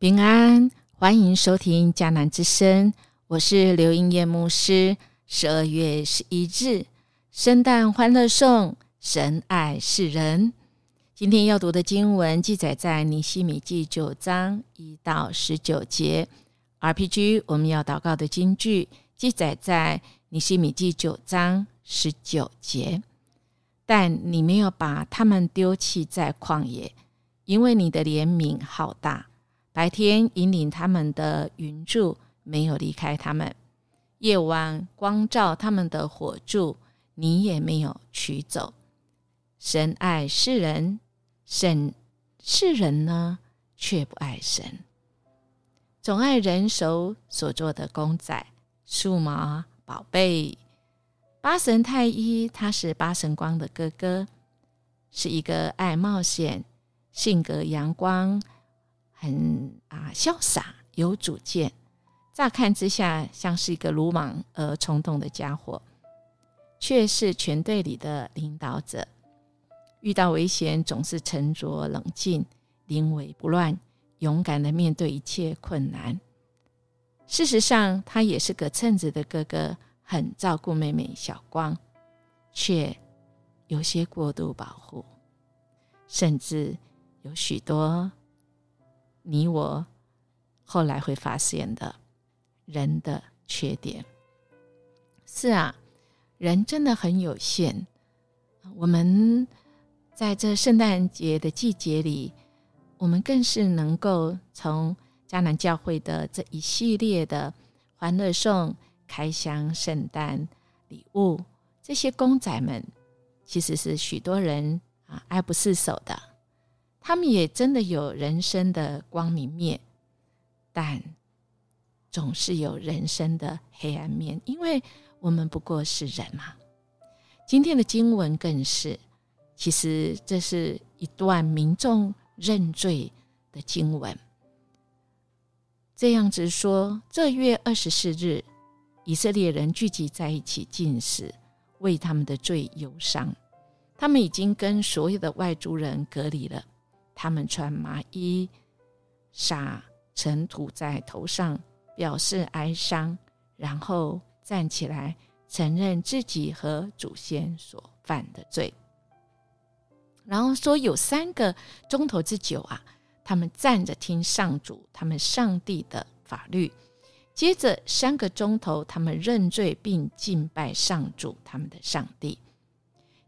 平安，欢迎收听迦南之声，我是刘英叶牧师。十二月十一日，圣诞欢乐颂，神爱世人。今天要读的经文记载在尼西米记九章一到十九节。RPG，我们要祷告的经句记载在尼西米记九章十九节。但你没有把他们丢弃在旷野，因为你的怜悯好大。白天引领他们的云柱没有离开他们，夜晚光照他们的火柱你也没有取走。神爱世人，神世人呢却不爱神，总爱人手所做的公仔、数码宝贝。八神太一他是八神光的哥哥，是一个爱冒险、性格阳光。很啊，潇洒有主见，乍看之下像是一个鲁莽而冲动的家伙，却是全队里的领导者。遇到危险总是沉着冷静、临危不乱，勇敢的面对一切困难。事实上，他也是个称职的哥哥，很照顾妹妹小光，却有些过度保护，甚至有许多。你我后来会发现的人的缺点是啊，人真的很有限。我们在这圣诞节的季节里，我们更是能够从迦南教会的这一系列的欢乐颂、开箱圣诞礼物，这些公仔们其实是许多人啊爱不释手的。他们也真的有人生的光明面，但总是有人生的黑暗面，因为我们不过是人嘛。今天的经文更是，其实这是一段民众认罪的经文。这样子说，这月二十四日，以色列人聚集在一起进食，为他们的罪忧伤。他们已经跟所有的外族人隔离了。他们穿麻衣，撒尘土在头上，表示哀伤，然后站起来承认自己和祖先所犯的罪。然后说有三个钟头之久啊，他们站着听上主他们上帝的法律。接着三个钟头，他们认罪并敬拜上主他们的上帝。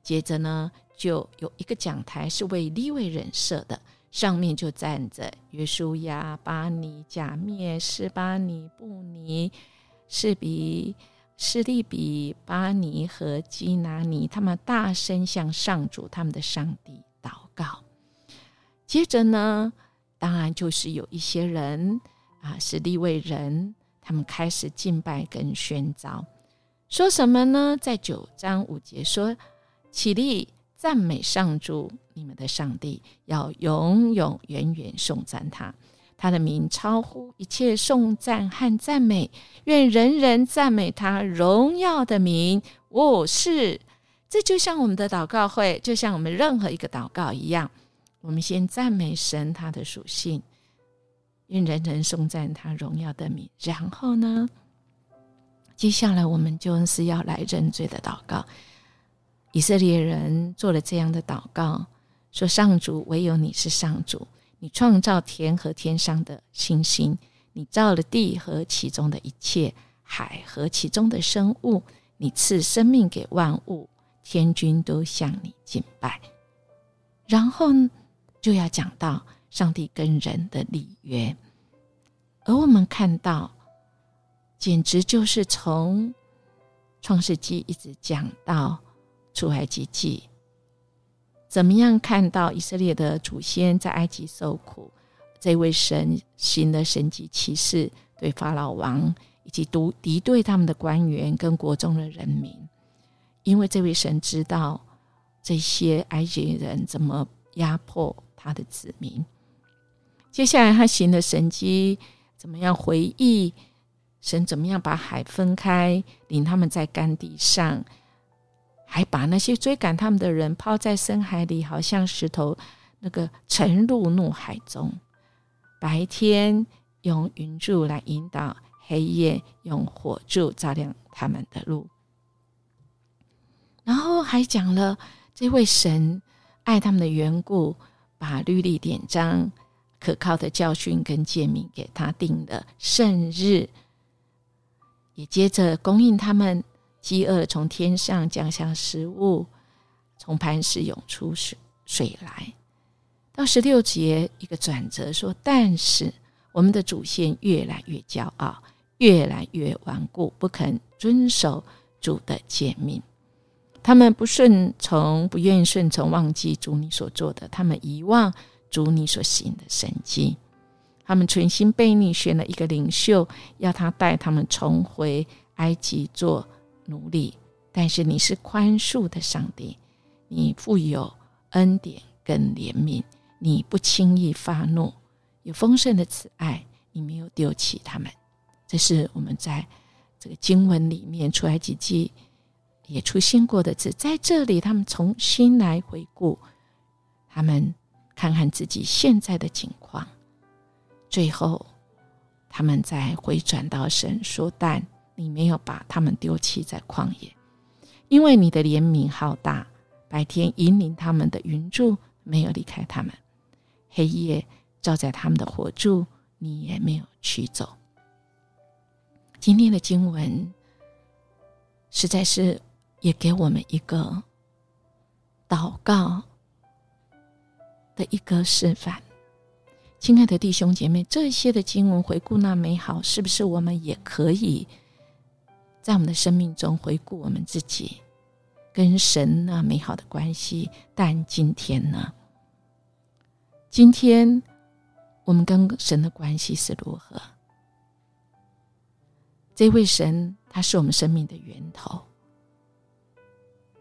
接着呢？就有一个讲台是为利位人设的，上面就站着约书亚、巴尼、贾灭、斯巴尼、布尼、士比、士利比、巴尼和基拿尼，他们大声向上主他们的上帝祷告。接着呢，当然就是有一些人啊，是利位人，他们开始敬拜跟宣召，说什么呢？在九章五节说：“起立。”赞美上主，你们的上帝要永永远远颂赞他，他的名超乎一切颂赞和赞美，愿人人赞美他荣耀的名。我是，这就像我们的祷告会，就像我们任何一个祷告一样，我们先赞美神他的属性，愿人人颂赞他荣耀的名。然后呢，接下来我们就是要来认罪的祷告。以色列人做了这样的祷告，说：“上主，唯有你是上主，你创造天和天上的星星，你造了地和其中的一切海和其中的生物，你赐生命给万物，天君都向你敬拜。”然后就要讲到上帝跟人的立约，而我们看到，简直就是从创世纪一直讲到。出埃及记，怎么样看到以色列的祖先在埃及受苦？这位神行的神迹奇事，对法老王以及敌敌对他们的官员跟国中的人民，因为这位神知道这些埃及人怎么压迫他的子民。接下来他行的神迹，怎么样回忆神怎么样把海分开，领他们在干地上？还把那些追赶他们的人抛在深海里，好像石头，那个沉入怒海中。白天用云柱来引导，黑夜用火柱照亮他们的路。然后还讲了这位神爱他们的缘故，把律例典章、可靠的教训跟诫命给他定的圣日，也接着供应他们饥饿，从天上降下食物，从磐石涌出水水来。到十六节一个转折说，但是我们的祖先越来越骄傲，越来越顽固，不肯遵守主的诫命。他们不顺从，不愿意顺从，忘记主你所做的，他们遗忘主你所行的神迹。他们存心背逆，选了一个领袖，要他带他们重回埃及做奴隶。但是你是宽恕的上帝，你富有恩典跟怜悯，你不轻易发怒，有丰盛的慈爱，你没有丢弃他们。这是我们在这个经文里面出来几句。也出现过的字，在这里，他们重新来回顾，他们看看自己现在的情况，最后，他们再回转到神说：“但你没有把他们丢弃在旷野，因为你的怜悯浩大，白天引领他们的云柱没有离开他们，黑夜照在他们的火柱，你也没有取走。”今天的经文实在是。也给我们一个祷告的一个示范，亲爱的弟兄姐妹，这些的经文回顾那美好，是不是我们也可以在我们的生命中回顾我们自己跟神那美好的关系？但今天呢？今天我们跟神的关系是如何？这位神，他是我们生命的源头。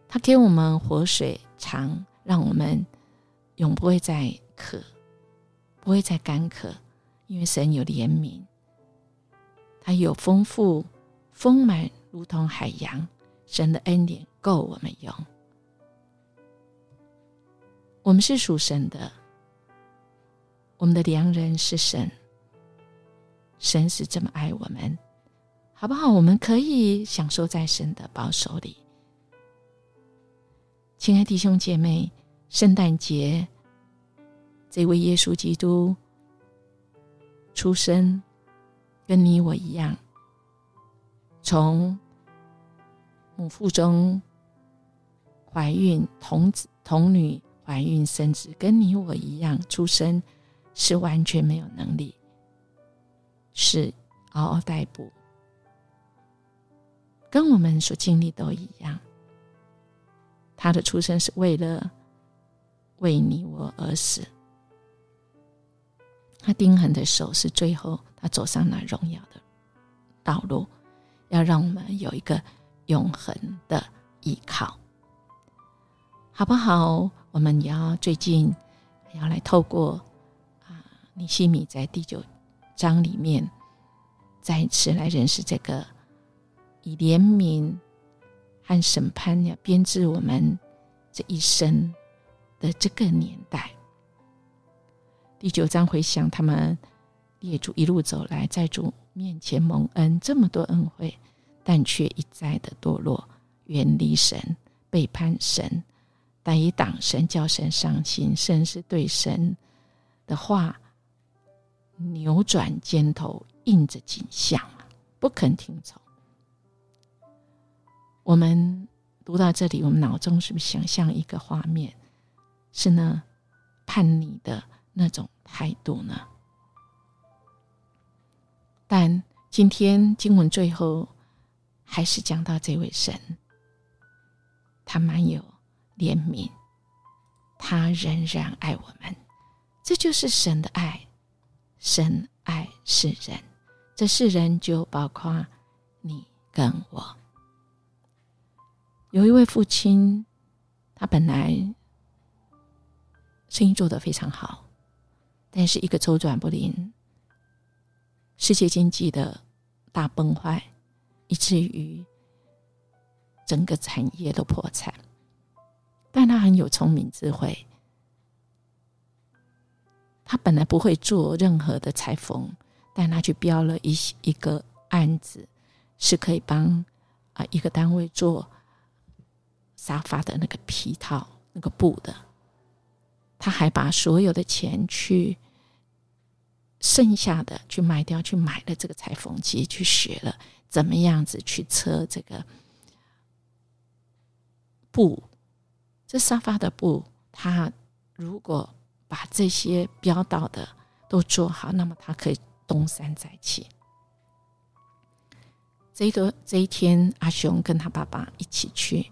他给我们活水长，让我们永不会再渴，不会再干渴，因为神有怜悯，他有丰富丰满，如同海洋。神的恩典够我们用。我们是属神的，我们的良人是神，神是这么爱我们，好不好？我们可以享受在神的保守里。亲爱弟兄姐妹，圣诞节，这位耶稣基督出生，跟你我一样，从母腹中怀孕，童子童女怀孕生子，跟你我一样出生，是完全没有能力，是嗷嗷待哺，跟我们所经历都一样。他的出生是为了为你我而死。他钉痕的手是最后他走上那荣耀的道路，要让我们有一个永恒的依靠，好不好？我们也要最近要来透过啊，尼西米在第九章里面再次来认识这个以怜悯。和审判要编织我们这一生的这个年代。第九章回想他们列主一路走来，在主面前蒙恩这么多恩惠，但却一再的堕落，远离神，背叛神，但以党神，叫神伤心，甚至对神的话扭转肩头，应着景象，不肯听从。我们读到这里，我们脑中是不是想象一个画面？是呢，叛逆的那种态度呢？但今天经文最后还是讲到这位神，他蛮有怜悯，他仍然爱我们，这就是神的爱。神爱世人，这世人就包括你跟我。有一位父亲，他本来生意做得非常好，但是一个周转不灵，世界经济的大崩坏，以至于整个产业都破产。但他很有聪明智慧，他本来不会做任何的裁缝，但他去标了一一个案子，是可以帮啊一个单位做沙发的那个皮套、那个布的。他还把所有的钱去剩下的去卖掉，去买了这个裁缝机，去学了怎么样子去车这个布。这沙发的布，他如果把这些标到的都做好，那么他可以东山再起。这一这一天，阿雄跟他爸爸一起去。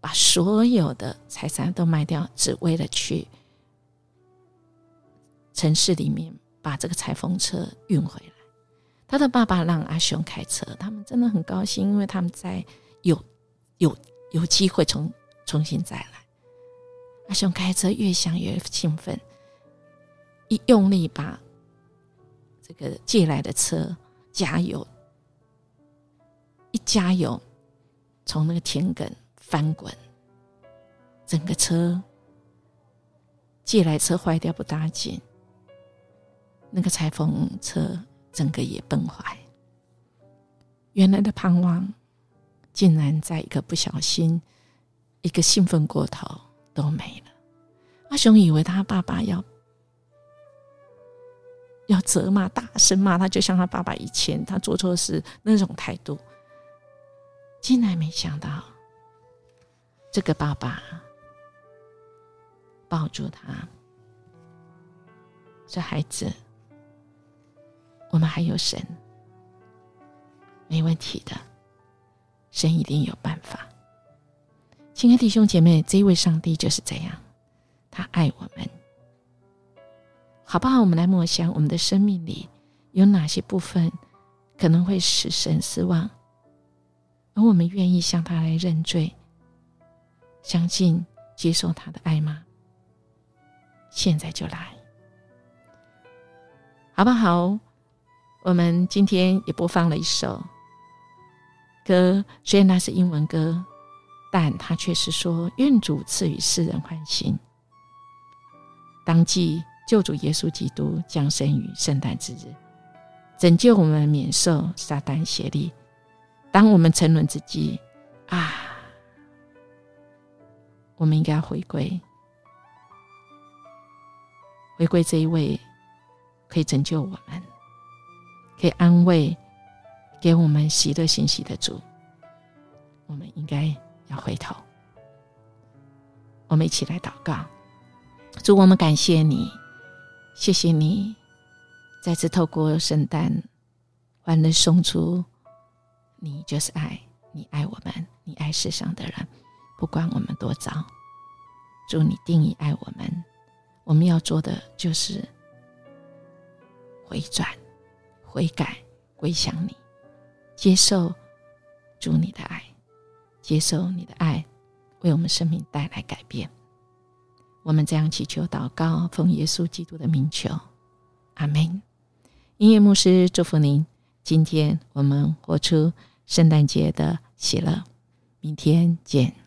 把所有的财产都卖掉，只为了去城市里面把这个裁缝车运回来。他的爸爸让阿雄开车，他们真的很高兴，因为他们在有有有机会重重新再来。阿雄开车越想越兴奋，一用力把这个借来的车加油，一加油，从那个田埂。翻滚，整个车借来车坏掉不打紧，那个裁缝车整个也崩坏。原来的盼望，竟然在一个不小心，一个兴奋过头都没了。阿雄以为他爸爸要要责骂，大声骂他，就像他爸爸以前他做错事那种态度，竟然没想到。这个爸爸抱住他，这孩子，我们还有神，没问题的，神一定有办法。亲爱的弟兄姐妹，这一位上帝就是这样，他爱我们，好不好？我们来默想，我们的生命里有哪些部分可能会使神失望，而我们愿意向他来认罪。相信接受他的爱吗？现在就来，好不好？我们今天也播放了一首歌，虽然那是英文歌，但它却是说：“愿主赐予世人欢心。”当即救主耶稣基督降生于圣诞之日，拯救我们免受撒旦邪力。当我们沉沦之际，啊！我们应该回归，回归这一位可以拯救我们、可以安慰、给我们喜乐信息的主。我们应该要回头，我们一起来祷告。主，我们感谢你，谢谢你再次透过圣诞欢乐送出，你就是爱，你爱我们，你爱世上的人。不管我们多糟，主你定义爱我们，我们要做的就是回转、悔改、归向你，接受主你的爱，接受你的爱为我们生命带来改变。我们这样祈求祷告，奉耶稣基督的名求，阿门。音乐牧师祝福您，今天我们活出圣诞节的喜乐，明天见。